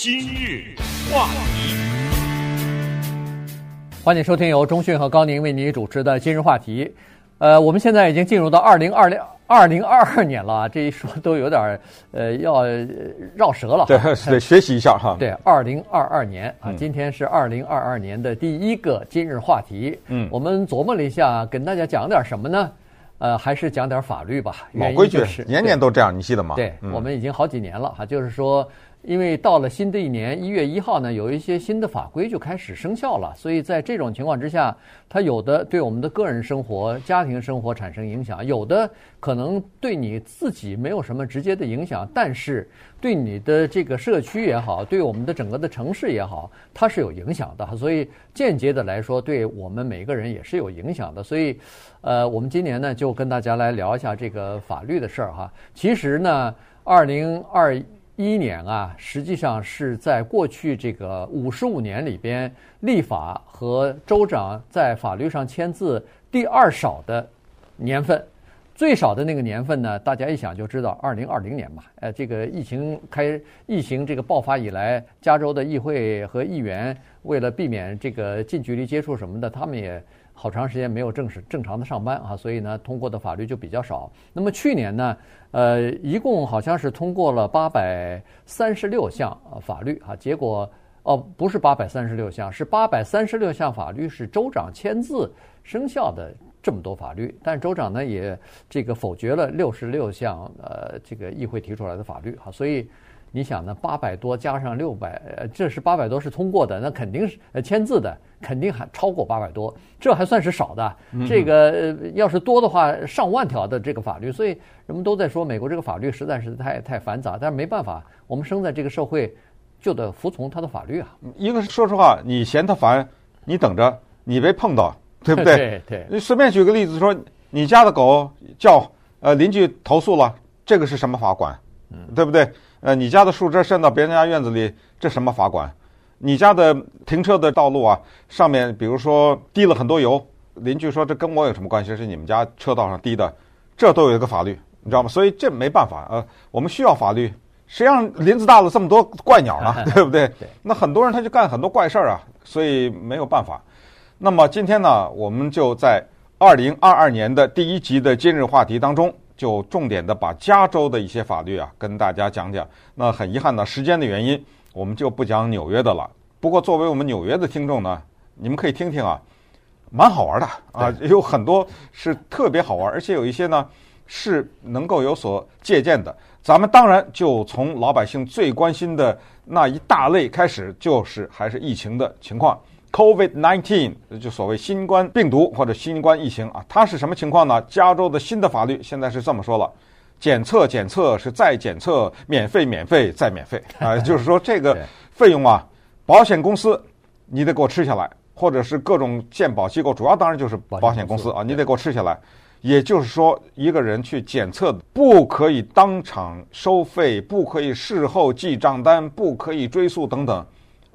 今日话题，欢迎收听由中讯和高宁为您主持的今日话题。呃，我们现在已经进入到二零二零二零二二年了，这一说都有点呃要绕舌了。对，得，学习一下哈。对，二零二二年啊，今天是二零二二年的第一个今日话题。嗯，我们琢磨了一下，跟大家讲点什么呢？呃，还是讲点法律吧。老规矩，年年都这样，你记得吗？对，我们已经好几年了哈，就是说。因为到了新的一年一月一号呢，有一些新的法规就开始生效了，所以在这种情况之下，它有的对我们的个人生活、家庭生活产生影响，有的可能对你自己没有什么直接的影响，但是对你的这个社区也好，对我们的整个的城市也好，它是有影响的。所以间接的来说，对我们每个人也是有影响的。所以，呃，我们今年呢就跟大家来聊一下这个法律的事儿哈。其实呢，二零二。一年啊，实际上是在过去这个五十五年里边，立法和州长在法律上签字第二少的年份，最少的那个年份呢，大家一想就知道，二零二零年嘛。呃，这个疫情开疫情这个爆发以来，加州的议会和议员为了避免这个近距离接触什么的，他们也。好长时间没有正式正常的上班啊，所以呢，通过的法律就比较少。那么去年呢，呃，一共好像是通过了八百三十六项法律啊，结果哦，不是八百三十六项，是八百三十六项法律是州长签字生效的这么多法律，但州长呢也这个否决了六十六项呃这个议会提出来的法律啊，所以。你想呢？八百多加上六百，呃，这是八百多是通过的，那肯定是呃签字的，肯定还超过八百多，这还算是少的。这个呃要是多的话，上万条的这个法律，所以人们都在说美国这个法律实在是太太繁杂，但是没办法，我们生在这个社会就得服从他的法律啊。一个是说实话，你嫌他烦，你等着，你别碰到，对不对？对对。你随便举个例子说，你家的狗叫，呃，邻居投诉了，这个是什么法管？嗯，对不对？呃，你家的树枝伸到别人家院子里，这什么法管？你家的停车的道路啊，上面比如说滴了很多油，邻居说这跟我有什么关系？是你们家车道上滴的，这都有一个法律，你知道吗？所以这没办法，呃，我们需要法律。谁让林子大了这么多怪鸟呢？对不对？那很多人他就干很多怪事儿啊，所以没有办法。那么今天呢，我们就在二零二二年的第一集的今日话题当中。就重点的把加州的一些法律啊跟大家讲讲。那很遗憾呢，时间的原因，我们就不讲纽约的了。不过作为我们纽约的听众呢，你们可以听听啊，蛮好玩的啊，有很多是特别好玩，而且有一些呢是能够有所借鉴的。咱们当然就从老百姓最关心的那一大类开始，就是还是疫情的情况。COVID-19 就所谓新冠病毒或者新冠疫情啊，它是什么情况呢？加州的新的法律现在是这么说了：检测检测是再检测，免费免费再免费 啊，就是说这个费用啊，保险公司你得给我吃下来，或者是各种健保机构，主要当然就是保险公司啊，你得给我吃下来。也就是说，一个人去检测不可以当场收费，不可以事后记账单，不可以追溯等等，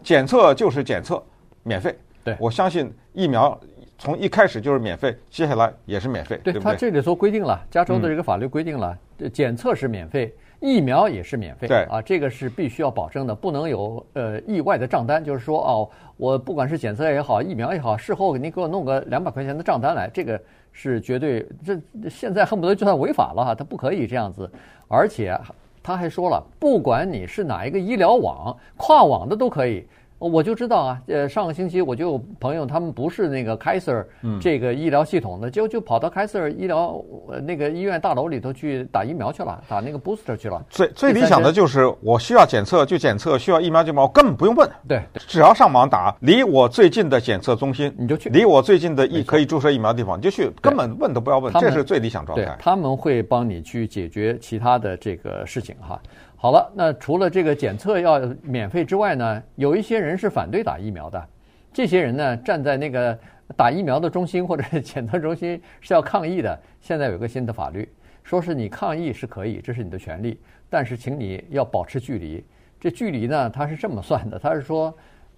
检测就是检测。免费，对，我相信疫苗从一开始就是免费，接下来也是免费，对？他这里头规定了，加州的这个法律规定了，嗯、检测是免费，疫苗也是免费，对。啊，这个是必须要保证的，不能有呃意外的账单，就是说哦，我不管是检测也好，疫苗也好，事后你给我弄个两百块钱的账单来，这个是绝对，这现在恨不得就算违法了哈，他不可以这样子，而且他还说了，不管你是哪一个医疗网，跨网的都可以。我就知道啊，呃，上个星期我就有朋友，他们不是那个 Kaiser 这个医疗系统的，就就跑到 Kaiser 医疗那个医院大楼里头去打疫苗去了，打那个 booster 去了。最最理想的就是我需要检测就检测，需要疫苗就毛，根本不用问。对，只要上网打离我最近的检测中心，你就去；离我最近的疫可以注射疫苗的地方，你就去，根本问都不要问，这是最理想状态。对，他们会帮你去解决其他的这个事情哈。好了，那除了这个检测要免费之外呢，有一些人是反对打疫苗的。这些人呢，站在那个打疫苗的中心或者是检测中心是要抗议的。现在有个新的法律，说是你抗议是可以，这是你的权利，但是请你要保持距离。这距离呢，他是这么算的，他是说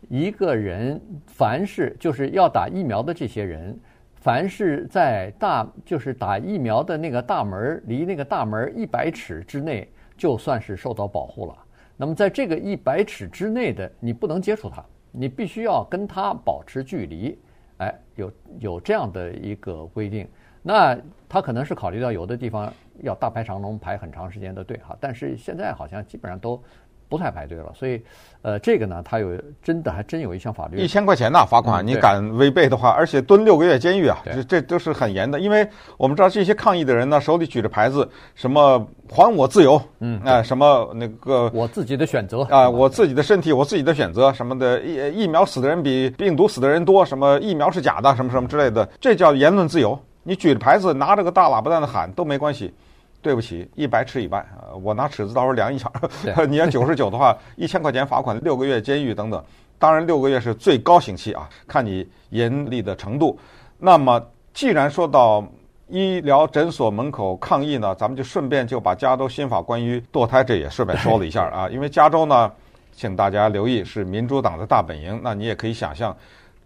一个人凡是就是要打疫苗的这些人，凡是在大就是打疫苗的那个大门离那个大门一百尺之内。就算是受到保护了，那么在这个一百尺之内的，你不能接触它，你必须要跟它保持距离。哎，有有这样的一个规定，那他可能是考虑到有的地方要大排长龙排很长时间的队哈，但是现在好像基本上都。不太排队了，所以，呃，这个呢，他有真的还真有一项法律，一千块钱呢罚款，你敢违背的话，而且蹲六个月监狱啊，这这都是很严的。因为我们知道这些抗议的人呢，手里举着牌子，什么还我自由，嗯，啊，什么那个我自己的选择啊，我自己的身体，我自己的选择，什么的疫疫苗死的人比病毒死的人多，什么疫苗是假的，什么什么之类的，这叫言论自由。你举着牌子，拿着个大喇叭在那喊都没关系。对不起，一百尺以外，我拿尺子到时候量一下。你要九十九的话，一千块钱罚款，六个月监狱等等。当然，六个月是最高刑期啊，看你严厉的程度。那么，既然说到医疗诊所门口抗议呢，咱们就顺便就把加州新法关于堕胎这也顺便说了一下啊。因为加州呢，请大家留意是民主党的大本营，那你也可以想象，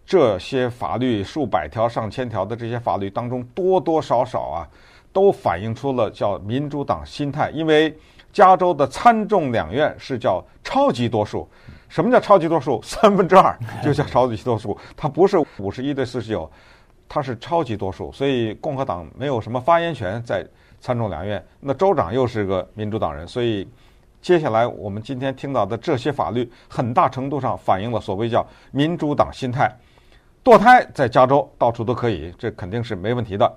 这些法律数百条、上千条的这些法律当中，多多少少啊。都反映出了叫民主党心态，因为加州的参众两院是叫超级多数。什么叫超级多数？三分之二 就叫超级多数，它不是五十一对四十九，它是超级多数。所以共和党没有什么发言权在参众两院。那州长又是个民主党人，所以接下来我们今天听到的这些法律，很大程度上反映了所谓叫民主党心态。堕胎在加州到处都可以，这肯定是没问题的。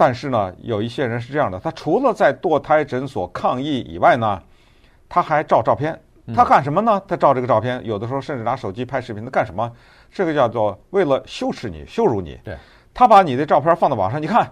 但是呢，有一些人是这样的，他除了在堕胎诊所抗议以外呢，他还照照片。他干什么呢？他照这个照片，有的时候甚至拿手机拍视频。他干什么？这个叫做为了羞耻你、羞辱你。对，他把你的照片放到网上，你看，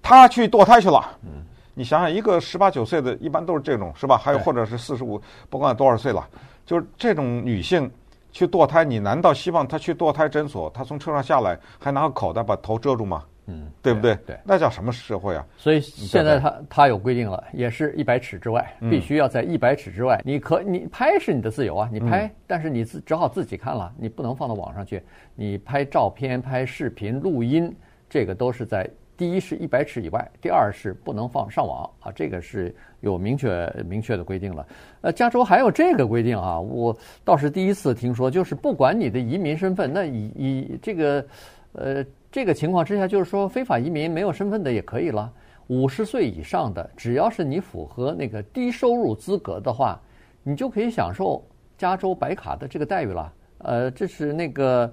他去堕胎去了。嗯，你想想，一个十八九岁的，一般都是这种，是吧？还有或者是四十五，不管多少岁了，就是这种女性去堕胎，你难道希望她去堕胎诊所，她从车上下来还拿个口袋把头遮住吗？嗯，对不对？对，那叫什么社会啊？所以现在他他有规定了，也是一百尺之外，必须要在一百尺之外。你可你拍是你的自由啊，你拍，但是你自只好自己看了，你不能放到网上去。你拍照片、拍视频、录音，这个都是在第一是一百尺以外，第二是不能放上网啊，这个是有明确明确的规定了。呃，加州还有这个规定啊，我倒是第一次听说，就是不管你的移民身份，那以以这个呃。这个情况之下，就是说非法移民没有身份的也可以了。五十岁以上的，只要是你符合那个低收入资格的话，你就可以享受加州白卡的这个待遇了。呃，这是那个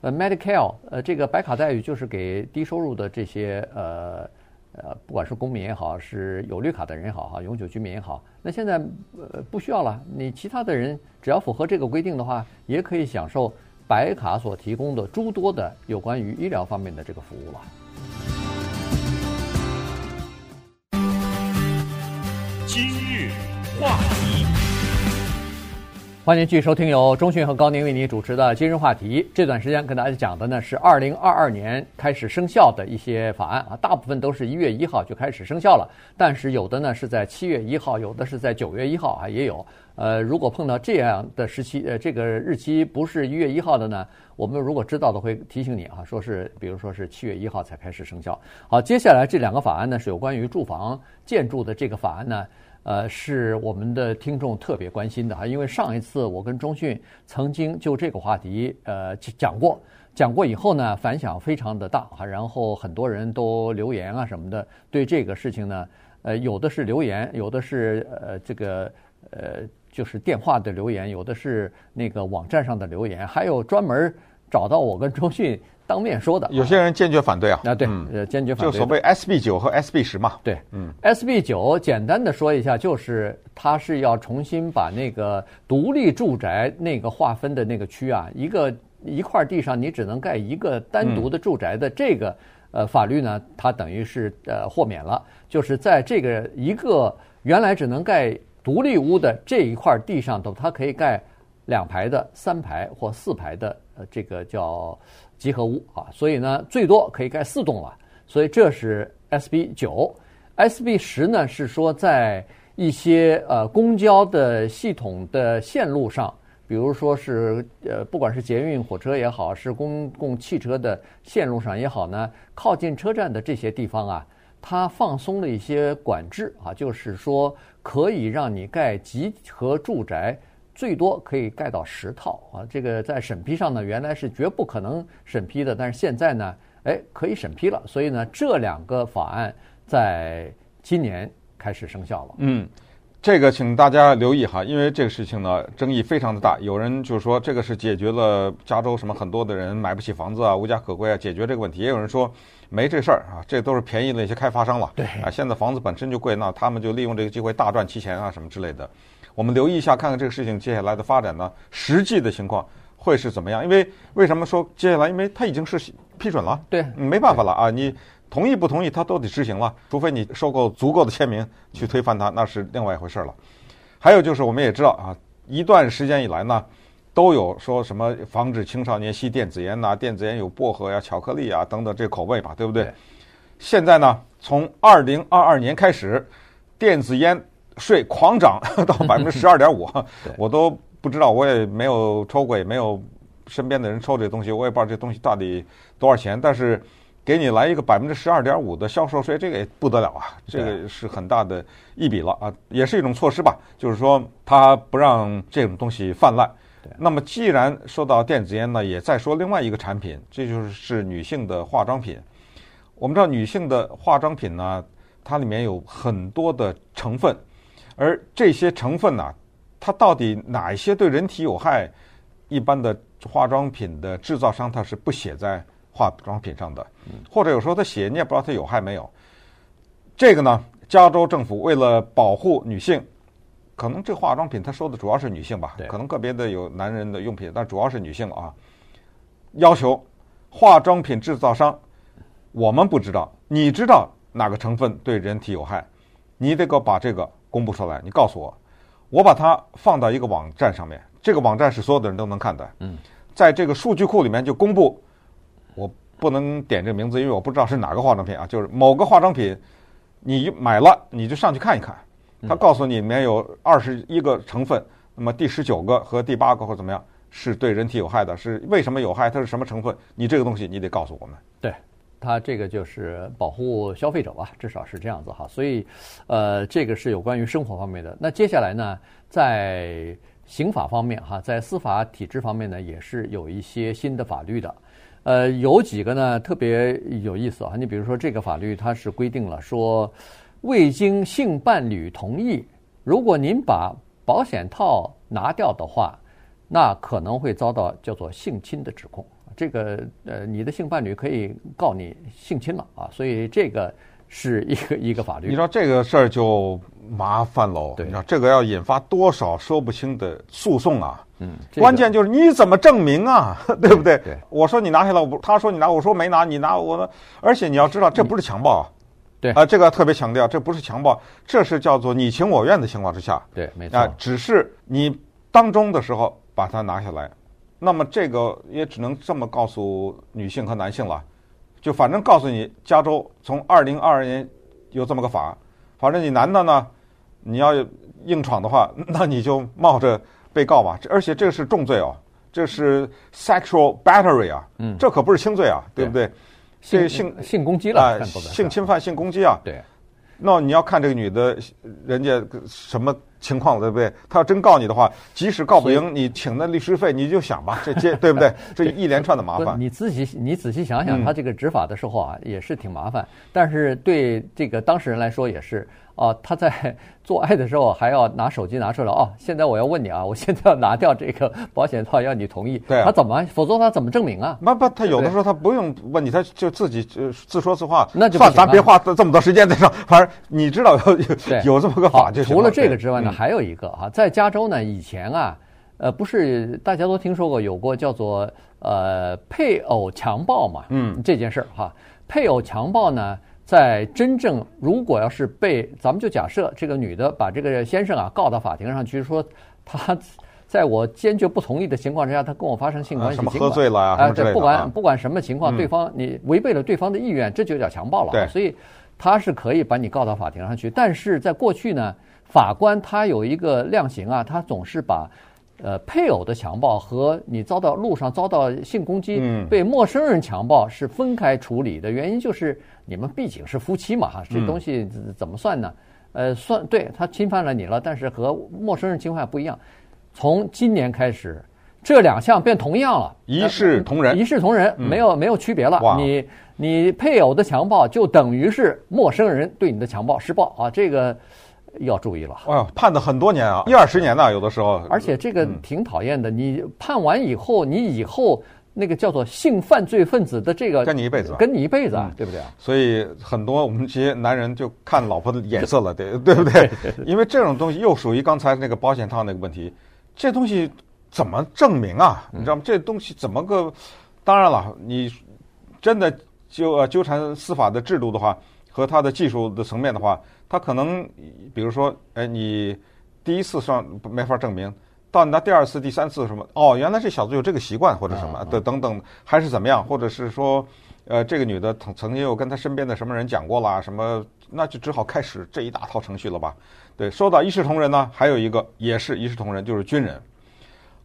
呃 Medicare，呃，这个白卡待遇就是给低收入的这些呃呃，不管是公民也好，是有绿卡的人也好，哈，永久居民也好，那现在呃不需要了。你其他的人只要符合这个规定的话，也可以享受。白卡所提供的诸多的有关于医疗方面的这个服务了。今日话题，欢迎继续收听由中讯和高宁为你主持的《今日话题》。这段时间跟大家讲的呢是二零二二年开始生效的一些法案啊，大部分都是一月一号就开始生效了，但是有的呢是在七月一号，有的是在九月一号啊，也有。呃，如果碰到这样的时期，呃，这个日期不是一月一号的呢，我们如果知道的会提醒你啊，说是，比如说是七月一号才开始生效。好，接下来这两个法案呢，是有关于住房建筑的这个法案呢，呃，是我们的听众特别关心的啊，因为上一次我跟中讯曾经就这个话题呃讲过，讲过以后呢，反响非常的大啊，然后很多人都留言啊什么的，对这个事情呢，呃，有的是留言，有的是呃这个呃。就是电话的留言，有的是那个网站上的留言，还有专门找到我跟中讯当面说的。有些人坚决反对啊。啊，对，呃，坚决反对。就所谓 SB 九和 SB 十嘛。对，嗯，SB 九简单的说一下，就是它是要重新把那个独立住宅那个划分的那个区啊，一个一块地上你只能盖一个单独的住宅的这个呃法律呢，它等于是呃豁免了，就是在这个一个原来只能盖。独立屋的这一块地上头，它可以盖两排的、三排或四排的，呃，这个叫集合屋啊。所以呢，最多可以盖四栋了。所以这是 SB 九，SB 十呢是说在一些呃公交的系统的线路上，比如说是呃不管是捷运火车也好，是公共汽车的线路上也好呢，靠近车站的这些地方啊。它放松了一些管制啊，就是说可以让你盖集合住宅，最多可以盖到十套啊。这个在审批上呢，原来是绝不可能审批的，但是现在呢，哎，可以审批了。所以呢，这两个法案在今年开始生效了。嗯。这个请大家留意哈，因为这个事情呢，争议非常的大。有人就说这个是解决了加州什么很多的人买不起房子啊，无家可归啊，解决这个问题。也有人说没这事儿啊，这都是便宜的一些开发商了。对啊，现在房子本身就贵，那他们就利用这个机会大赚其钱啊，什么之类的。我们留意一下，看看这个事情接下来的发展呢，实际的情况会是怎么样？因为为什么说接下来？因为它已经是批准了，对，没办法了啊，你。同意不同意，他都得执行了，除非你收购足够的签名去推翻它，那是另外一回事了。还有就是，我们也知道啊，一段时间以来呢，都有说什么防止青少年吸电子烟呐，电子烟有薄荷呀、巧克力啊等等这口味吧，对不对？现在呢，从二零二二年开始，电子烟税狂涨 到百分之十二点五，我都不知道，我也没有抽过，也没有身边的人抽这东西，我也不知道这东西到底多少钱，但是。给你来一个百分之十二点五的销售税，这个也不得了啊！这个是很大的一笔了啊，也是一种措施吧。就是说，它不让这种东西泛滥。那么，既然说到电子烟呢，也再说另外一个产品，这就是女性的化妆品。我们知道，女性的化妆品呢，它里面有很多的成分，而这些成分呢，它到底哪一些对人体有害？一般的化妆品的制造商，它是不写在。化妆品上的，或者有时候他写，你也不知道它有害没有。这个呢，加州政府为了保护女性，可能这化妆品他说的主要是女性吧，可能个别的有男人的用品，但主要是女性啊。要求化妆品制造商，我们不知道，你知道哪个成分对人体有害，你得给我把这个公布出来，你告诉我，我把它放到一个网站上面，这个网站是所有的人都能看的。嗯，在这个数据库里面就公布。我不能点这个名字，因为我不知道是哪个化妆品啊。就是某个化妆品，你买了你就上去看一看，他告诉你里面有二十一个成分，那么第十九个和第八个或怎么样是对人体有害的，是为什么有害？它是什么成分？你这个东西你得告诉我们。对，它这个就是保护消费者吧，至少是这样子哈。所以，呃，这个是有关于生活方面的。那接下来呢，在刑法方面哈，在司法体制方面呢，也是有一些新的法律的。呃，有几个呢特别有意思啊。你比如说，这个法律它是规定了说，未经性伴侣同意，如果您把保险套拿掉的话，那可能会遭到叫做性侵的指控。这个呃，你的性伴侣可以告你性侵了啊。所以这个是一个 一个法律。你知道这个事儿就麻烦喽。对，你知道这个要引发多少说不清的诉讼啊？嗯，这个、关键就是你怎么证明啊，对不对？对，我说你拿下来，我不，他说你拿，我说没拿，你拿我的。而且你要知道，这不是强暴啊。对啊，这个特别强调，这不是强暴，这是叫做你情我愿的情况之下。对，没错。啊，只是你当中的时候把它拿下来，那么这个也只能这么告诉女性和男性了，就反正告诉你，加州从二零二二年有这么个法，反正你男的呢，你要硬闯的话，那你就冒着。被告吧，而且这是重罪哦，这是 sexual battery 啊，嗯，这可不是轻罪啊，对不对？这性性攻击了啊，性侵犯、性攻击啊，对。那你要看这个女的，人家什么情况，对不对？她要真告你的话，即使告不赢，你请的律师费，你就想吧，这这 对不对？这一连串的麻烦。你仔细你仔细想想，他这个执法的时候啊，也是挺麻烦，但是对这个当事人来说也是。哦，他在 做爱的时候还要拿手机拿出来哦。现在我要问你啊，我现在要拿掉这个 保险套，要你同意。对啊，他怎么？否则他怎么证明啊？那不，他有的时候他不用问你，他就自己就自说自话。那就算咱别花这么多时间在上，反正你知道有有有这么个法就行。除了这个之外呢，还有一个啊，在加州呢，以前啊，呃，不是大家都听说过有过叫做呃配偶强暴嘛？嗯，这件事儿哈，配偶强暴呢。在真正如果要是被咱们就假设这个女的把这个先生啊告到法庭上去，说他在我坚决不同意的情况之下，他跟我发生性关系，什么喝醉了啊？哎，对，不管不管什么情况，对方你违背了对方的意愿，这就叫强暴了。对，所以他是可以把你告到法庭上去。但是在过去呢，法官他有一个量刑啊，他总是把呃，配偶的强暴和你遭到路上遭到性攻击，嗯被陌生人强暴是分开处理的。原因就是你们毕竟是夫妻嘛，哈，这东西怎么算呢？呃，算对他侵犯了你了，但是和陌生人侵犯不一样。从今年开始，这两项变同样了，一视同仁一视同仁，没有没有区别了。你你配偶的强暴就等于是陌生人对你的强暴施暴啊，这个要注意了。哎呦，判的很多年啊，一二十年呢，有的时候。而且这个挺讨厌的，你判完以后，你以后那个叫做性犯罪分子的这个跟你一辈子啊跟你一辈子啊，对不对啊？所以很多我们这些男人就看老婆的 眼色了，对 对不对？因为这种东西又属于刚才那个保险套那个问题，这东西怎么证明啊？你知道吗？这东西怎么个？当然了，你真的纠呃纠缠司法的制度的话，和他的技术的层面的话，它可能比如说，哎，你第一次上没法证明。到你那第二次、第三次什么？哦，原来这小子有这个习惯，或者什么的等等，还是怎么样？或者是说，呃，这个女的曾曾经有跟他身边的什么人讲过啦，什么？那就只好开始这一大套程序了吧？对，说到一视同仁呢，还有一个也是一视同仁，就是军人。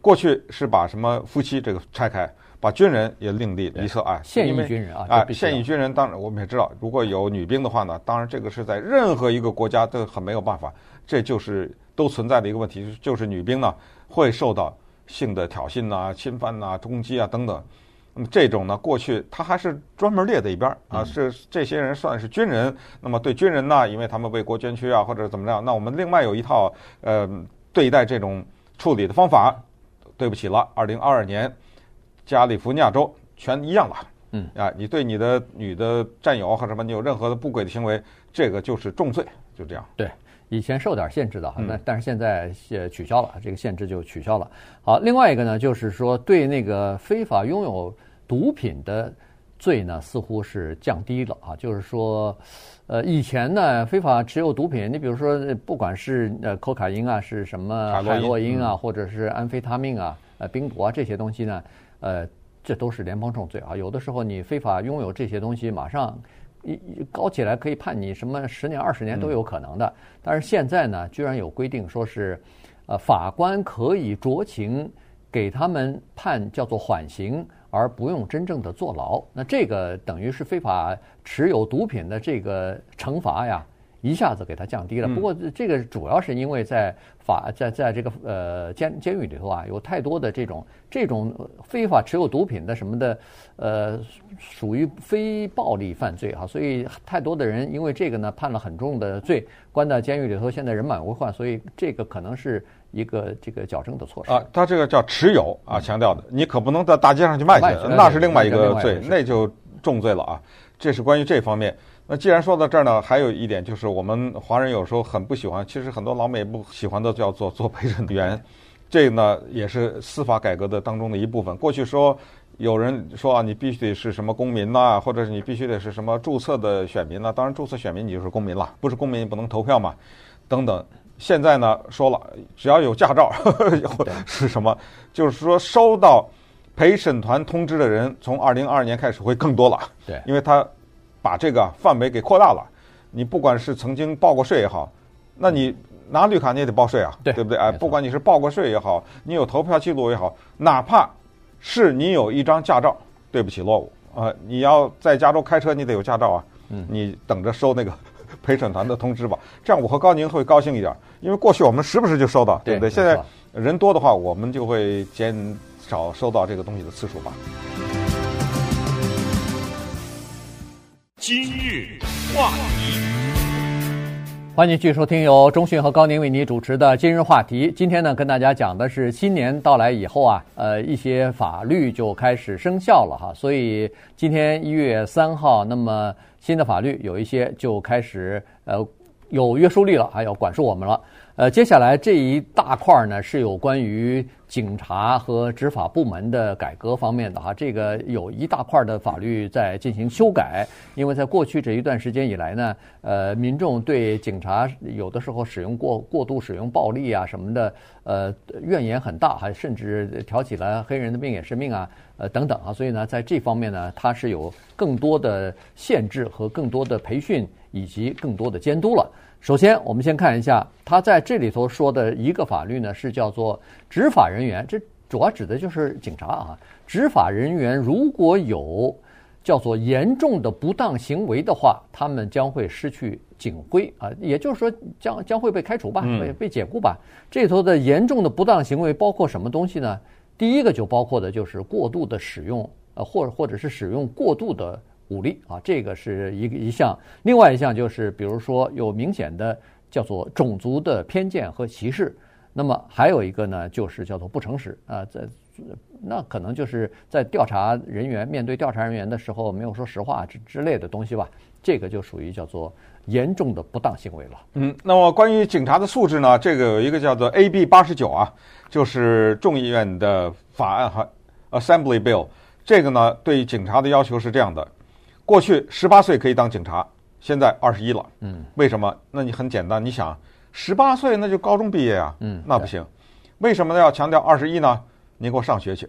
过去是把什么夫妻这个拆开，把军人也另立一侧啊，现役军人啊，啊，现役军人当然我们也知道，如果有女兵的话呢，当然这个是在任何一个国家都很没有办法，这就是都存在的一个问题，就是女兵呢。会受到性的挑衅啊、侵犯啊、攻击啊等等。那么这种呢，过去他还是专门列在一边啊，是这些人算是军人。那么对军人呢，因为他们为国捐躯啊，或者怎么样，那我们另外有一套呃对待这种处理的方法。对不起了，二零二二年加利福尼亚州全一样了。嗯啊，你对你的女的战友或者什么，你有任何的不轨的行为，这个就是重罪，就这样。对。以前受点限制的，那但是现在也取消了，这个限制就取消了。好，另外一个呢，就是说对那个非法拥有毒品的罪呢，似乎是降低了啊。就是说，呃，以前呢，非法持有毒品，你比如说，不管是呃，可卡因啊，是什么海洛因啊，或者是安非他命啊，呃，冰毒啊这些东西呢，呃，这都是联邦重罪啊。有的时候你非法拥有这些东西，马上。一高起来可以判你什么十年二十年都有可能的，但是现在呢，居然有规定说是，呃，法官可以酌情给他们判叫做缓刑，而不用真正的坐牢。那这个等于是非法持有毒品的这个惩罚呀。一下子给它降低了，不过这个主要是因为在法在在这个呃监监狱里头啊，有太多的这种这种非法持有毒品的什么的，呃，属于非暴力犯罪啊，所以太多的人因为这个呢判了很重的罪，关在监狱里头，现在人满为患，所以这个可能是一个这个矫正的措施啊。他这个叫持有啊，强调的，你可不能到大街上去卖去，那是另外一个罪，那就重罪了啊。这是关于这方面。那既然说到这儿呢，还有一点就是，我们华人有时候很不喜欢，其实很多老美不喜欢的叫做做陪审员，这个呢也是司法改革的当中的一部分。过去说有人说啊，你必须得是什么公民呐，或者是你必须得是什么注册的选民呐，当然注册选民你就是公民了，不是公民不能投票嘛，等等。现在呢说了，只要有驾照呵呵是什么，就是说收到陪审团通知的人，从二零二二年开始会更多了。对，因为他。把这个范围给扩大了，你不管是曾经报过税也好，那你拿绿卡你也得报税啊，对，对不对？哎，不管你是报过税也好，你有投票记录也好，哪怕是你有一张驾照，对不起，落伍啊！你要在加州开车，你得有驾照啊。嗯，你等着收那个 陪审团的通知吧。这样我和高宁会高兴一点，因为过去我们时不时就收到，对不对？现在人多的话，我们就会减少收到这个东西的次数吧。今日话题，欢迎继续收听由中讯和高宁为您主持的今日话题。今天呢，跟大家讲的是新年到来以后啊，呃，一些法律就开始生效了哈。所以今天一月三号，那么新的法律有一些就开始呃有约束力了，还要管束我们了。呃，接下来这一大块呢，是有关于警察和执法部门的改革方面的哈。这个有一大块的法律在进行修改，因为在过去这一段时间以来呢，呃，民众对警察有的时候使用过过度使用暴力啊什么的，呃，怨言很大，还甚至挑起了黑人的命也是命啊，呃等等啊。所以呢，在这方面呢，它是有更多的限制和更多的培训。以及更多的监督了。首先，我们先看一下他在这里头说的一个法律呢，是叫做执法人员，这主要指的就是警察啊。执法人员如果有叫做严重的不当行为的话，他们将会失去警徽啊，也就是说将将会被开除吧，被被解雇吧。这里头的严重的不当行为包括什么东西呢？第一个就包括的就是过度的使用，呃，或或者是使用过度的。武力啊，这个是一个一项，另外一项就是，比如说有明显的叫做种族的偏见和歧视，那么还有一个呢，就是叫做不诚实啊，在那可能就是在调查人员面对调查人员的时候没有说实话之之类的东西吧，这个就属于叫做严重的不当行为了。嗯，那么关于警察的素质呢，这个有一个叫做 AB 八十九啊，就是众议院的法案哈，Assembly Bill，这个呢对警察的要求是这样的。过去十八岁可以当警察，现在二十一了。嗯，为什么？那你很简单，你想，十八岁那就高中毕业啊。嗯，那不行。为什么要强调二十一呢？你给我上学去。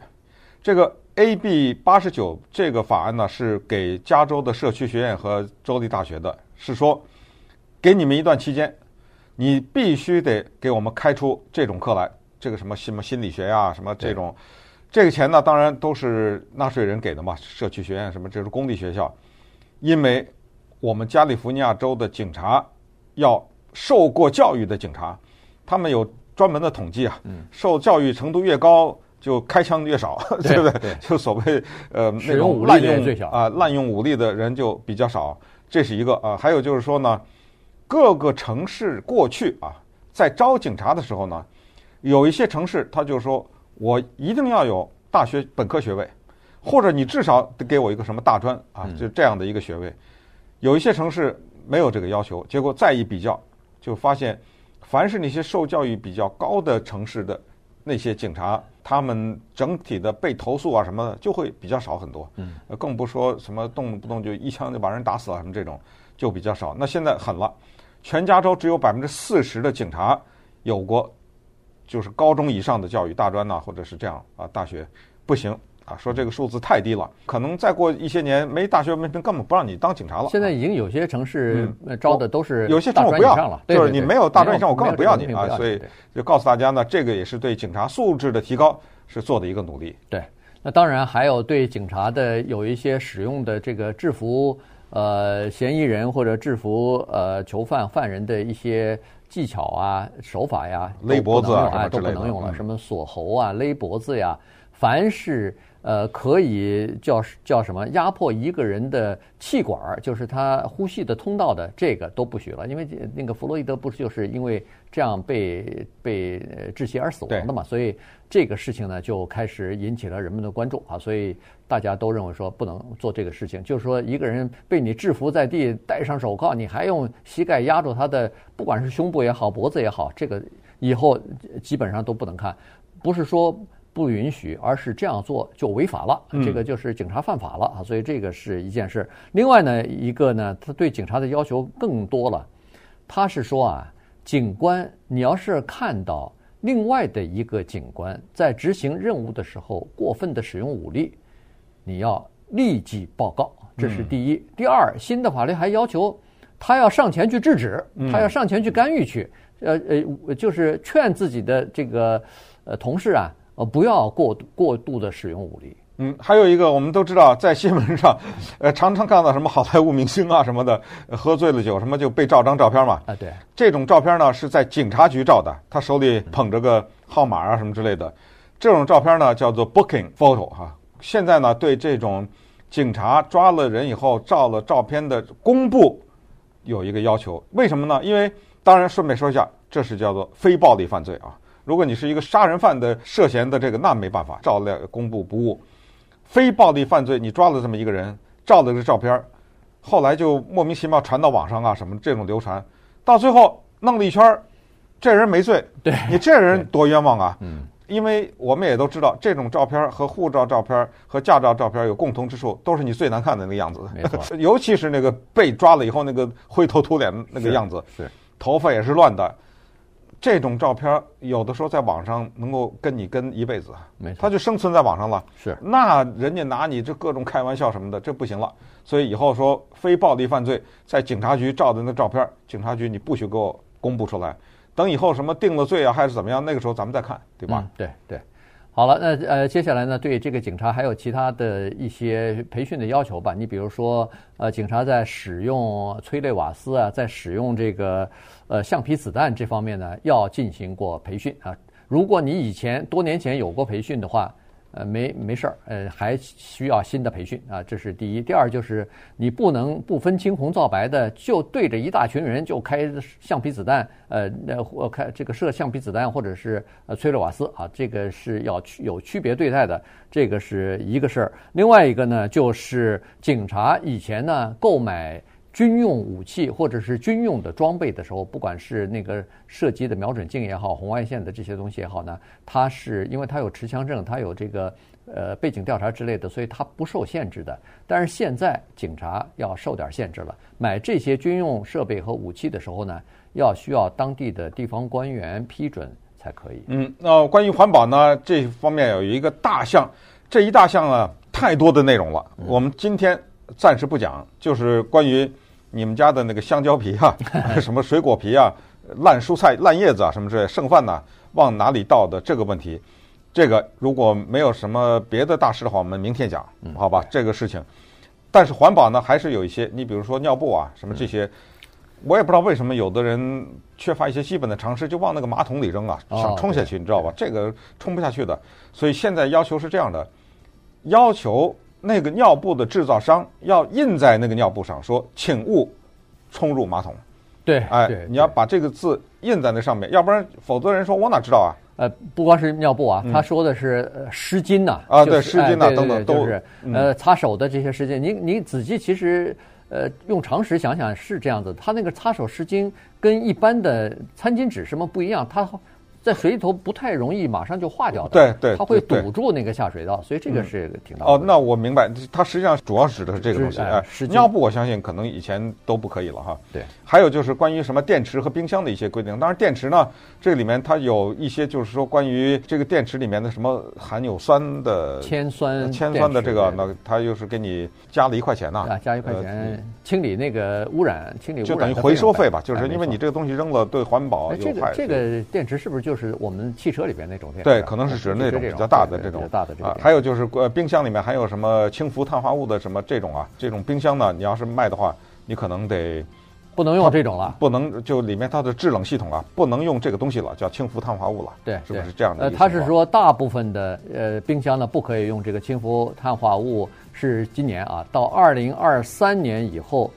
这个 AB 八十九这个法案呢，是给加州的社区学院和州立大学的，是说，给你们一段期间，你必须得给我们开出这种课来。这个什么什么心理学呀，什么这种，这个钱呢，当然都是纳税人给的嘛。社区学院什么，这是公立学校。因为我们加利福尼亚州的警察要受过教育的警察，他们有专门的统计啊，受教育程度越高，就开枪越少，对不对？就所谓呃那种滥用啊滥用武力的人就比较少，这是一个啊。还有就是说呢，各个城市过去啊，在招警察的时候呢，有一些城市他就说我一定要有大学本科学位。或者你至少得给我一个什么大专啊，就这样的一个学位。有一些城市没有这个要求，结果再一比较，就发现，凡是那些受教育比较高的城市的那些警察，他们整体的被投诉啊什么的就会比较少很多。嗯，更不说什么动不动就一枪就把人打死了什么这种就比较少。那现在狠了，全加州只有百分之四十的警察有过就是高中以上的教育，大专呐，或者是这样啊，大学不行。啊，说这个数字太低了，可能再过一些年没大学文凭根本不让你当警察了。现在已经有些城市招的都是有些城市不要了，就是你没有大专以上，我根本不要你啊。所以就告诉大家呢，这个也是对警察素质的提高是做的一个努力。对，那当然还有对警察的有一些使用的这个制服呃嫌疑人或者制服呃囚犯犯人的一些技巧啊手法呀，勒脖子啊都不能用了，什么锁喉啊勒脖子呀，凡是。呃，可以叫叫什么压迫一个人的气管儿，就是他呼吸的通道的，这个都不许了。因为那个弗洛伊德不是就是因为这样被被窒息而死亡的嘛，所以这个事情呢就开始引起了人们的关注啊。所以大家都认为说不能做这个事情，就是说一个人被你制服在地，戴上手铐，你还用膝盖压住他的，不管是胸部也好，脖子也好，这个以后基本上都不能看，不是说。不允许，而是这样做就违法了，这个就是警察犯法了啊！所以这个是一件事。另外呢，一个呢，他对警察的要求更多了。他是说啊，警官，你要是看到另外的一个警官在执行任务的时候过分的使用武力，你要立即报告，这是第一。第二，新的法律还要求他要上前去制止，他要上前去干预去，呃呃，就是劝自己的这个呃同事啊。呃，不要过过度的使用武力。嗯，还有一个，我们都知道，在新闻上，呃，常常看到什么好莱坞明星啊什么的，喝醉了酒什么就被照张照片嘛。啊，对。这种照片呢是在警察局照的，他手里捧着个号码啊什么之类的。这种照片呢叫做 booking photo 哈。现在呢对这种警察抓了人以后照了照片的公布有一个要求，为什么呢？因为当然顺便说一下，这是叫做非暴力犯罪啊。如果你是一个杀人犯的涉嫌的这个，那没办法，照料公布不误。非暴力犯罪，你抓了这么一个人，照了这个照片，后来就莫名其妙传到网上啊，什么这种流传，到最后弄了一圈，这人没罪，对你这人多冤枉啊！嗯，因为我们也都知道，这种照片和护照照片和驾照照片有共同之处，都是你最难看的那个样子。没错，尤其是那个被抓了以后那个灰头土脸那个样子，是，是头发也是乱的。这种照片有的时候在网上能够跟你跟一辈子，没错，他就生存在网上了。是，那人家拿你这各种开玩笑什么的，这不行了。所以以后说非暴力犯罪在警察局照的那照片，警察局你不许给我公布出来。等以后什么定了罪啊，还是怎么样，那个时候咱们再看，对吧？嗯、对对。好了，那呃，接下来呢，对这个警察还有其他的一些培训的要求吧。你比如说，呃，警察在使用催泪瓦斯啊，在使用这个呃橡皮子弹这方面呢，要进行过培训啊。如果你以前多年前有过培训的话，呃，没没事儿，呃，还需要新的培训啊，这是第一。第二就是你不能不分青红皂白的就对着一大群人就开橡皮子弹，呃，那或开这个射橡皮子弹或者是呃催泪瓦斯啊，这个是要区有区别对待的，这个是一个事儿。另外一个呢，就是警察以前呢购买。军用武器或者是军用的装备的时候，不管是那个射击的瞄准镜也好，红外线的这些东西也好呢，它是因为它有持枪证，它有这个呃背景调查之类的，所以它不受限制的。但是现在警察要受点限制了，买这些军用设备和武器的时候呢，要需要当地的地方官员批准才可以。嗯，那关于环保呢，这方面有一个大项，这一大项呢太多的内容了，我们今天暂时不讲，就是关于。你们家的那个香蕉皮啊，什么水果皮啊，烂蔬菜、烂叶子啊，什么之类剩饭呢，往哪里倒的这个问题，这个如果没有什么别的大事的话，我们明天讲，好吧？这个事情，但是环保呢，还是有一些，你比如说尿布啊，什么这些，我也不知道为什么有的人缺乏一些基本的常识，就往那个马桶里扔啊，想冲下去，你知道吧？这个冲不下去的，所以现在要求是这样的，要求。那个尿布的制造商要印在那个尿布上，说请勿冲入马桶。对，哎，你要把这个字印在那上面，要不然否则人说我哪知道啊？呃，不光是尿布啊，他说的是湿巾呐，啊，对，湿巾呐等等都是呃擦手的这些湿巾。你你仔细其实呃用常识想想是这样子，他那个擦手湿巾跟一般的餐巾纸什么不一样？它。在水里头不太容易马上就化掉的，对对，它会堵住那个下水道，所以这个是挺大哦。那我明白，它实际上主要指的是这个东西。哎，尿布我相信可能以前都不可以了哈。对，还有就是关于什么电池和冰箱的一些规定。当然，电池呢，这个里面它有一些就是说关于这个电池里面的什么含有酸的铅酸铅酸的这个，那它又是给你加了一块钱呢。啊，加一块钱清理那个污染，清理污染就等于回收费吧，就是因为你这个东西扔了对环保有害。这个电池是不是就？是我们汽车里边那种电池，对，可能是指那种比较大的这种大的这种。还有就是呃，冰箱里面含有什么氢氟碳化物的什么这种啊？这种冰箱呢，你要是卖的话，你可能得不能用这种了，不能就里面它的制冷系统啊，不能用这个东西了，叫氢氟碳化物了。对，是不是这样的？呃，他是说大部分的呃冰箱呢不可以用这个氢氟碳化物，是今年啊，到二零二三年以后。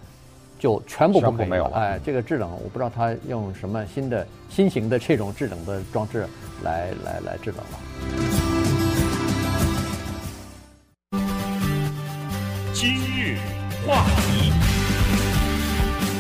就全部不可以没有了。哎，这个制冷我不知道他用什么新的新型的这种制冷的装置来来来制冷了。今日话题，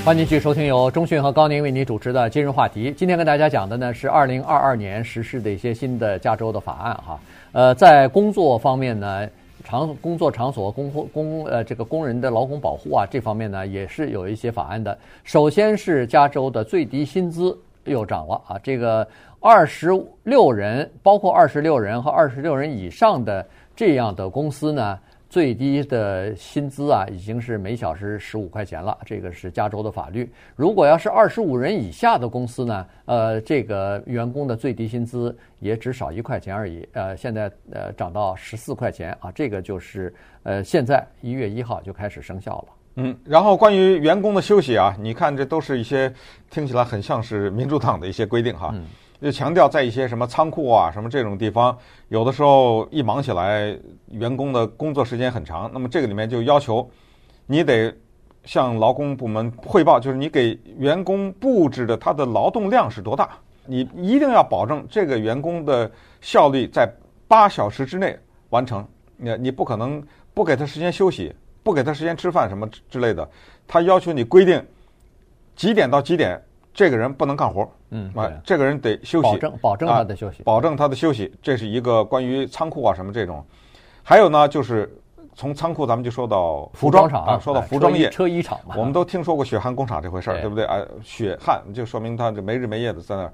欢迎继续收听由中讯和高宁为您主持的今日话题。今天跟大家讲的呢是二零二二年实施的一些新的加州的法案哈。呃，在工作方面呢。场工作场所工工呃这个工人的劳工保护啊这方面呢也是有一些法案的。首先是加州的最低薪资又涨了啊，这个二十六人，包括二十六人和二十六人以上的这样的公司呢。最低的薪资啊，已经是每小时十五块钱了。这个是加州的法律。如果要是二十五人以下的公司呢，呃，这个员工的最低薪资也只少一块钱而已。呃，现在呃涨到十四块钱啊，这个就是呃现在一月一号就开始生效了。嗯，然后关于员工的休息啊，你看这都是一些听起来很像是民主党的一些规定哈。嗯就强调在一些什么仓库啊、什么这种地方，有的时候一忙起来，员工的工作时间很长。那么这个里面就要求你得向劳工部门汇报，就是你给员工布置的他的劳动量是多大，你一定要保证这个员工的效率在八小时之内完成。你你不可能不给他时间休息，不给他时间吃饭什么之类的。他要求你规定几点到几点。这个人不能干活，嗯，啊，这个人得休息，保证保证他的休息，保证他的休息，这是一个关于仓库啊什么这种。还有呢，就是从仓库咱们就说到服装厂啊，说到服装业，车衣厂嘛，我们都听说过血汗工厂这回事儿，对不对啊？血汗就说明他这没日没夜的在那儿。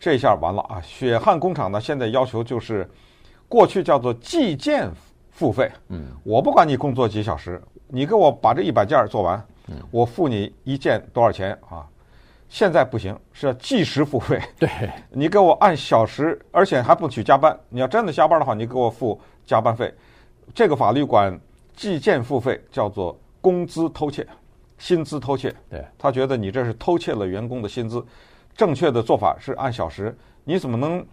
这下完了啊！血汗工厂呢，现在要求就是，过去叫做计件付费。嗯，我不管你工作几小时，你给我把这一百件做完，我付你一件多少钱啊？现在不行，是要计时付费。对，你给我按小时，而且还不许加班。你要真的加班的话，你给我付加班费。这个法律管计件付费叫做工资偷窃、薪资偷窃。对，他觉得你这是偷窃了员工的薪资。正确的做法是按小时，你怎么能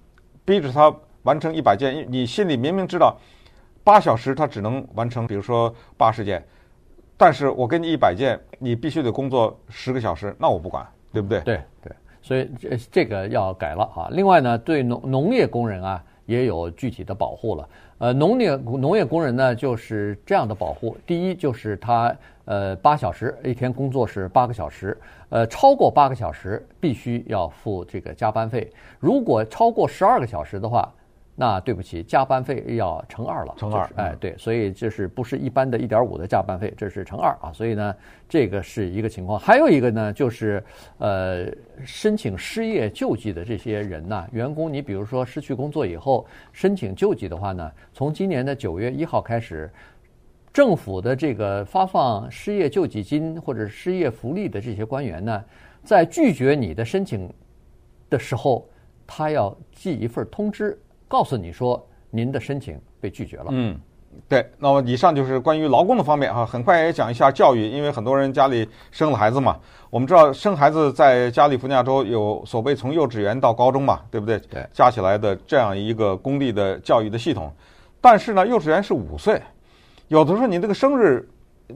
逼着他完成一百件？你心里明明知道八小时他只能完成，比如说八十件，但是我给你一百件，你必须得工作十个小时，那我不管，对不对？对对，所以这这个要改了啊。另外呢，对农农业工人啊也有具体的保护了。呃，农业农业工人呢就是这样的保护，第一就是他。呃，八小时一天工作是八个小时，呃，超过八个小时必须要付这个加班费。如果超过十二个小时的话，那对不起，加班费要乘二了。乘二，哎，对，所以这是不是一般的一点五的加班费，这是乘二啊。所以呢，这个是一个情况。还有一个呢，就是呃，申请失业救济的这些人呐，员工，你比如说失去工作以后申请救济的话呢，从今年的九月一号开始。政府的这个发放失业救济金或者失业福利的这些官员呢，在拒绝你的申请的时候，他要寄一份通知，告诉你说您的申请被拒绝了。嗯，对。那么以上就是关于劳工的方面哈，很快也讲一下教育，因为很多人家里生了孩子嘛。我们知道生孩子在加利福尼亚州有所谓从幼稚园到高中嘛，对不对？对。加起来的这样一个公立的教育的系统，但是呢，幼稚园是五岁。有的时候你这个生日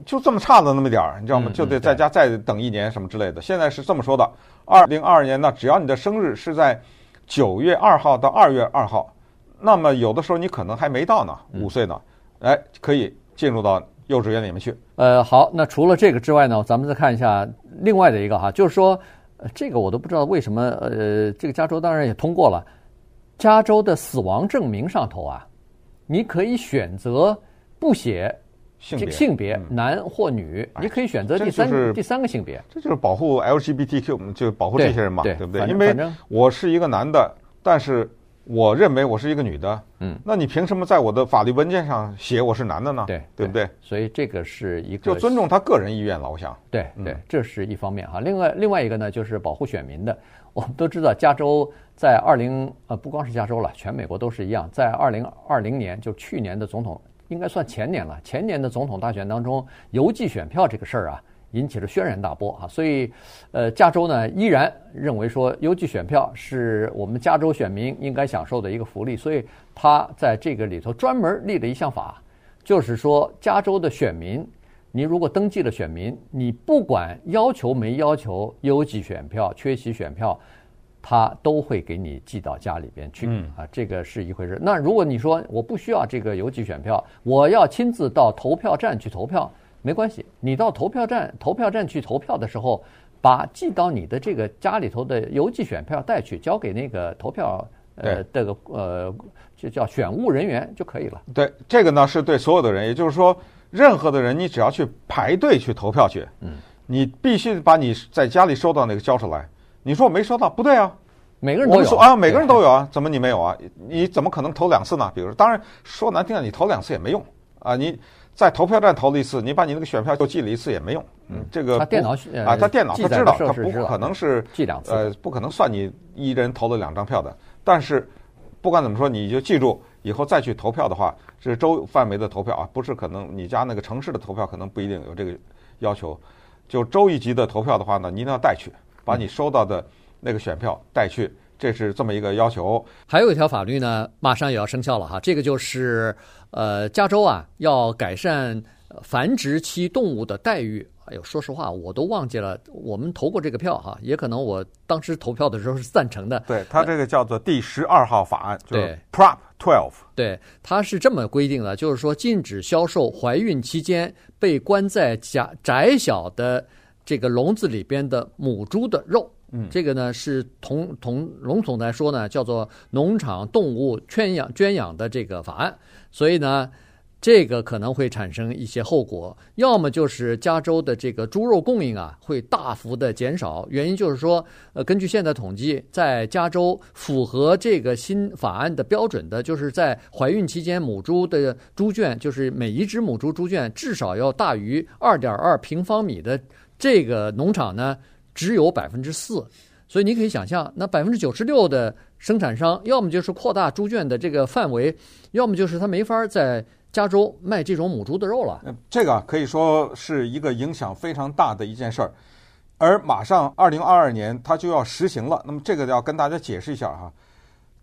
就这么差的那么点儿，你知道吗？就得在家再等一年什么之类的。现在是这么说的：二零二二年呢，只要你的生日是在九月二号到二月二号，那么有的时候你可能还没到呢，五岁呢，哎，可以进入到幼稚园里面去。呃，好，那除了这个之外呢，咱们再看一下另外的一个哈，就是说，这个我都不知道为什么，呃，这个加州当然也通过了，加州的死亡证明上头啊，你可以选择。不写性别，性别男或女，你可以选择第三第三个性别。这就是保护 LGBTQ，就保护这些人嘛，对不对？因为我是一个男的，但是我认为我是一个女的，嗯，那你凭什么在我的法律文件上写我是男的呢？对，对不对？所以这个是一个就尊重他个人意愿了，我想。对对，这是一方面哈。另外另外一个呢，就是保护选民的。我们都知道，加州在二零呃，不光是加州了，全美国都是一样，在二零二零年，就去年的总统。应该算前年了。前年的总统大选当中，邮寄选票这个事儿啊，引起了轩然大波啊。所以，呃，加州呢依然认为说，邮寄选票是我们加州选民应该享受的一个福利。所以，他在这个里头专门立了一项法，就是说，加州的选民，你如果登记了选民，你不管要求没要求邮寄选票、缺席选票。他都会给你寄到家里边去啊，这个是一回事。那如果你说我不需要这个邮寄选票，我要亲自到投票站去投票，没关系。你到投票站投票站去投票的时候，把寄到你的这个家里头的邮寄选票带去，交给那个投票呃这个呃就叫选务人员就可以了。对，这个呢是对所有的人，也就是说，任何的人你只要去排队去投票去，嗯，你必须把你在家里收到那个交出来。你说我没收到，不对啊，每个人都有说啊，每个人都有啊，怎么你没有啊？你怎么可能投两次呢？比如说，当然说难听点，你投两次也没用啊。你在投票站投了一次，你把你那个选票又记了一次也没用。嗯，这个他电脑啊，他电脑他知道，他不不可能是记两次，呃，不可能算你一人投了两张票的。但是不管怎么说，你就记住，以后再去投票的话，是州范围的投票啊，不是可能你家那个城市的投票可能不一定有这个要求。就州一级的投票的话呢，你一定要带去。把你收到的那个选票带去，这是这么一个要求。还有一条法律呢，马上也要生效了哈。这个就是呃，加州啊要改善繁殖期动物的待遇。哎呦，说实话，我都忘记了，我们投过这个票哈，也可能我当时投票的时候是赞成的。对，它这个叫做第十二号法案，就是 Prop Twelve。对，它是这么规定的，就是说禁止销售怀孕期间被关在狭窄小的。这个笼子里边的母猪的肉，嗯，这个呢是同同笼统来说呢，叫做农场动物圈养圈养的这个法案。所以呢，这个可能会产生一些后果，要么就是加州的这个猪肉供应啊会大幅的减少。原因就是说，呃，根据现在统计，在加州符合这个新法案的标准的，就是在怀孕期间母猪的猪圈，就是每一只母猪猪圈至少要大于二点二平方米的这个农场呢，只有百分之四。所以你可以想象，那百分之九十六的生产商，要么就是扩大猪圈的这个范围，要么就是他没法在。加州卖这种母猪的肉了，这个可以说是一个影响非常大的一件事儿，而马上二零二二年它就要实行了。那么这个要跟大家解释一下哈，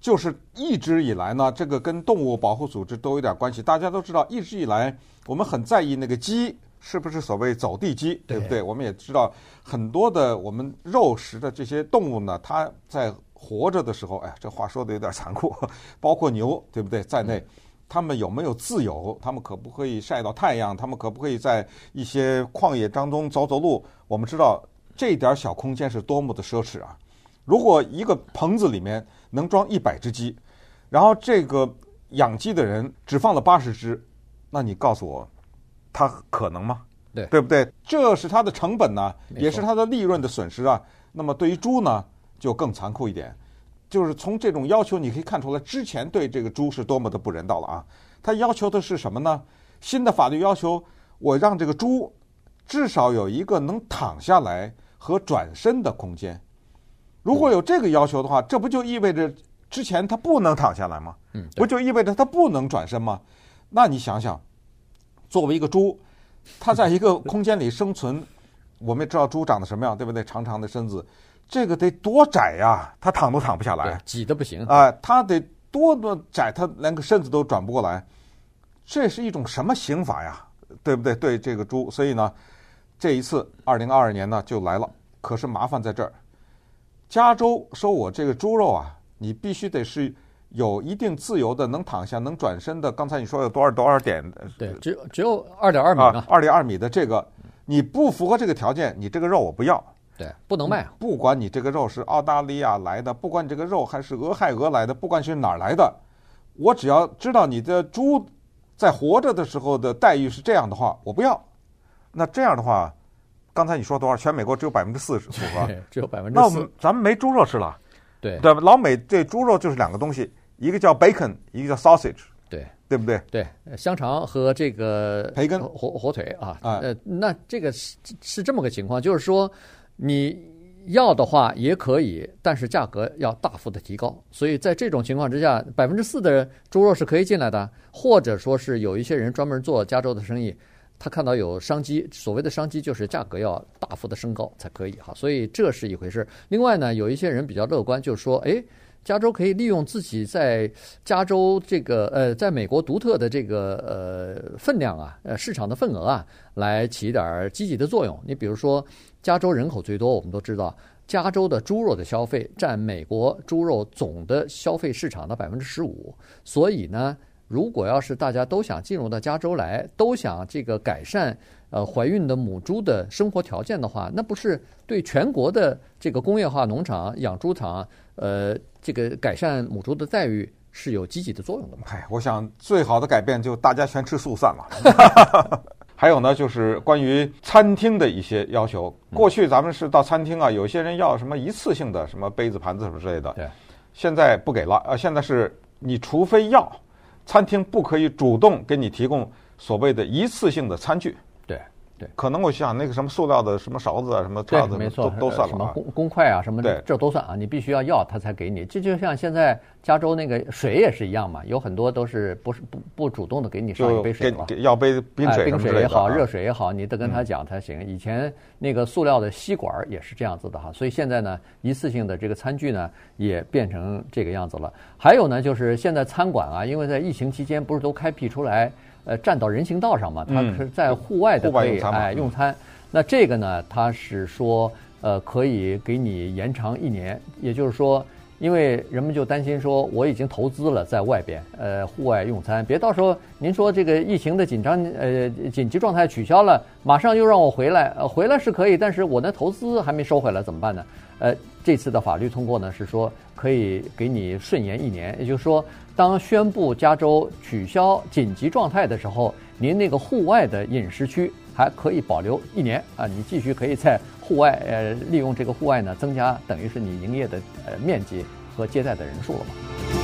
就是一直以来呢，这个跟动物保护组织都有点关系。大家都知道，一直以来我们很在意那个鸡是不是所谓走地鸡，对不对？我们也知道很多的我们肉食的这些动物呢，它在活着的时候，哎，这话说的有点残酷，包括牛，对不对？在内。他们有没有自由？他们可不可以晒到太阳？他们可不可以在一些旷野当中走走路？我们知道这点小空间是多么的奢侈啊！如果一个棚子里面能装一百只鸡，然后这个养鸡的人只放了八十只，那你告诉我，他可能吗？对，对不对？这是它的成本呢，也是它的利润的损失啊。那么对于猪呢，就更残酷一点。就是从这种要求，你可以看出来，之前对这个猪是多么的不人道了啊！它要求的是什么呢？新的法律要求，我让这个猪至少有一个能躺下来和转身的空间。如果有这个要求的话，这不就意味着之前它不能躺下来吗？嗯，不就意味着它不能转身吗？那你想想，作为一个猪，它在一个空间里生存，我们也知道猪长得什么样，对不对？长长的身子。这个得多窄呀，它躺都躺不下来，挤得不行啊！它得多多窄，它连个身子都转不过来。这是一种什么刑法呀？对不对？对这个猪，所以呢，这一次二零二二年呢就来了。可是麻烦在这儿，加州说我这个猪肉啊，你必须得是有一定自由的，能躺下、能转身的。刚才你说有多少多少点？对，只有只有二点二米啊，二点二米的这个，你不符合这个条件，你这个肉我不要。对，不能卖。不管你这个肉是澳大利亚来的，不管你这个肉还是俄亥俄来的，不管是哪儿来的，我只要知道你的猪在活着的时候的待遇是这样的话，我不要。那这样的话，刚才你说多少？全美国只有百分之四十符合，只有百分之四。那我们咱们没猪肉吃了。对对，老美这猪肉就是两个东西，一个叫 bacon，一个叫 sausage。对，对不对？对，香肠和这个培根、火火腿啊。啊，呃，那这个是是这么个情况，就是说。你要的话也可以，但是价格要大幅的提高。所以在这种情况之下，百分之四的猪肉是可以进来的，或者说是有一些人专门做加州的生意，他看到有商机，所谓的商机就是价格要大幅的升高才可以哈。所以这是一回事。另外呢，有一些人比较乐观，就是说，哎。加州可以利用自己在加州这个呃，在美国独特的这个呃分量啊，呃市场的份额啊，来起一点积极的作用。你比如说，加州人口最多，我们都知道，加州的猪肉的消费占美国猪肉总的消费市场的百分之十五。所以呢，如果要是大家都想进入到加州来，都想这个改善呃怀孕的母猪的生活条件的话，那不是对全国的这个工业化农场养猪场呃。这个改善母猪的待遇是有积极的作用的吗？哎，我想最好的改变就大家全吃素算了。还有呢，就是关于餐厅的一些要求。过去咱们是到餐厅啊，有些人要什么一次性的什么杯子、盘子什么之类的。对。现在不给了。呃，现在是你除非要，餐厅不可以主动给你提供所谓的一次性的餐具。对，可能我想那个什么塑料的什么勺子啊，什么叉子，没错，都都算了啊。什么公公筷啊，什么对，这都算啊。你必须要要他才给你。这就像现在加州那个水也是一样嘛，有很多都是不是不不主动的给你上一杯水嘛。要杯冰水，冰水也好，热水也好，你得跟他讲才行。以前那个塑料的吸管也是这样子的哈，所以现在呢，一次性的这个餐具呢也变成这个样子了。还有呢，就是现在餐馆啊，因为在疫情期间不是都开辟出来。呃，站到人行道上嘛，他是在户外的可以哎用餐。那这个呢，他是说呃可以给你延长一年，也就是说因为人们就担心说，我已经投资了在外边，呃，户外用餐，别到时候您说这个疫情的紧张，呃，紧急状态取消了，马上又让我回来，呃，回来是可以，但是我的投资还没收回来，怎么办呢？呃，这次的法律通过呢，是说可以给你顺延一年，也就是说，当宣布加州取消紧急状态的时候，您那个户外的饮食区还可以保留一年啊，你继续可以在户外呃利用这个户外呢，增加等于是你营业的呃面积和接待的人数了嘛。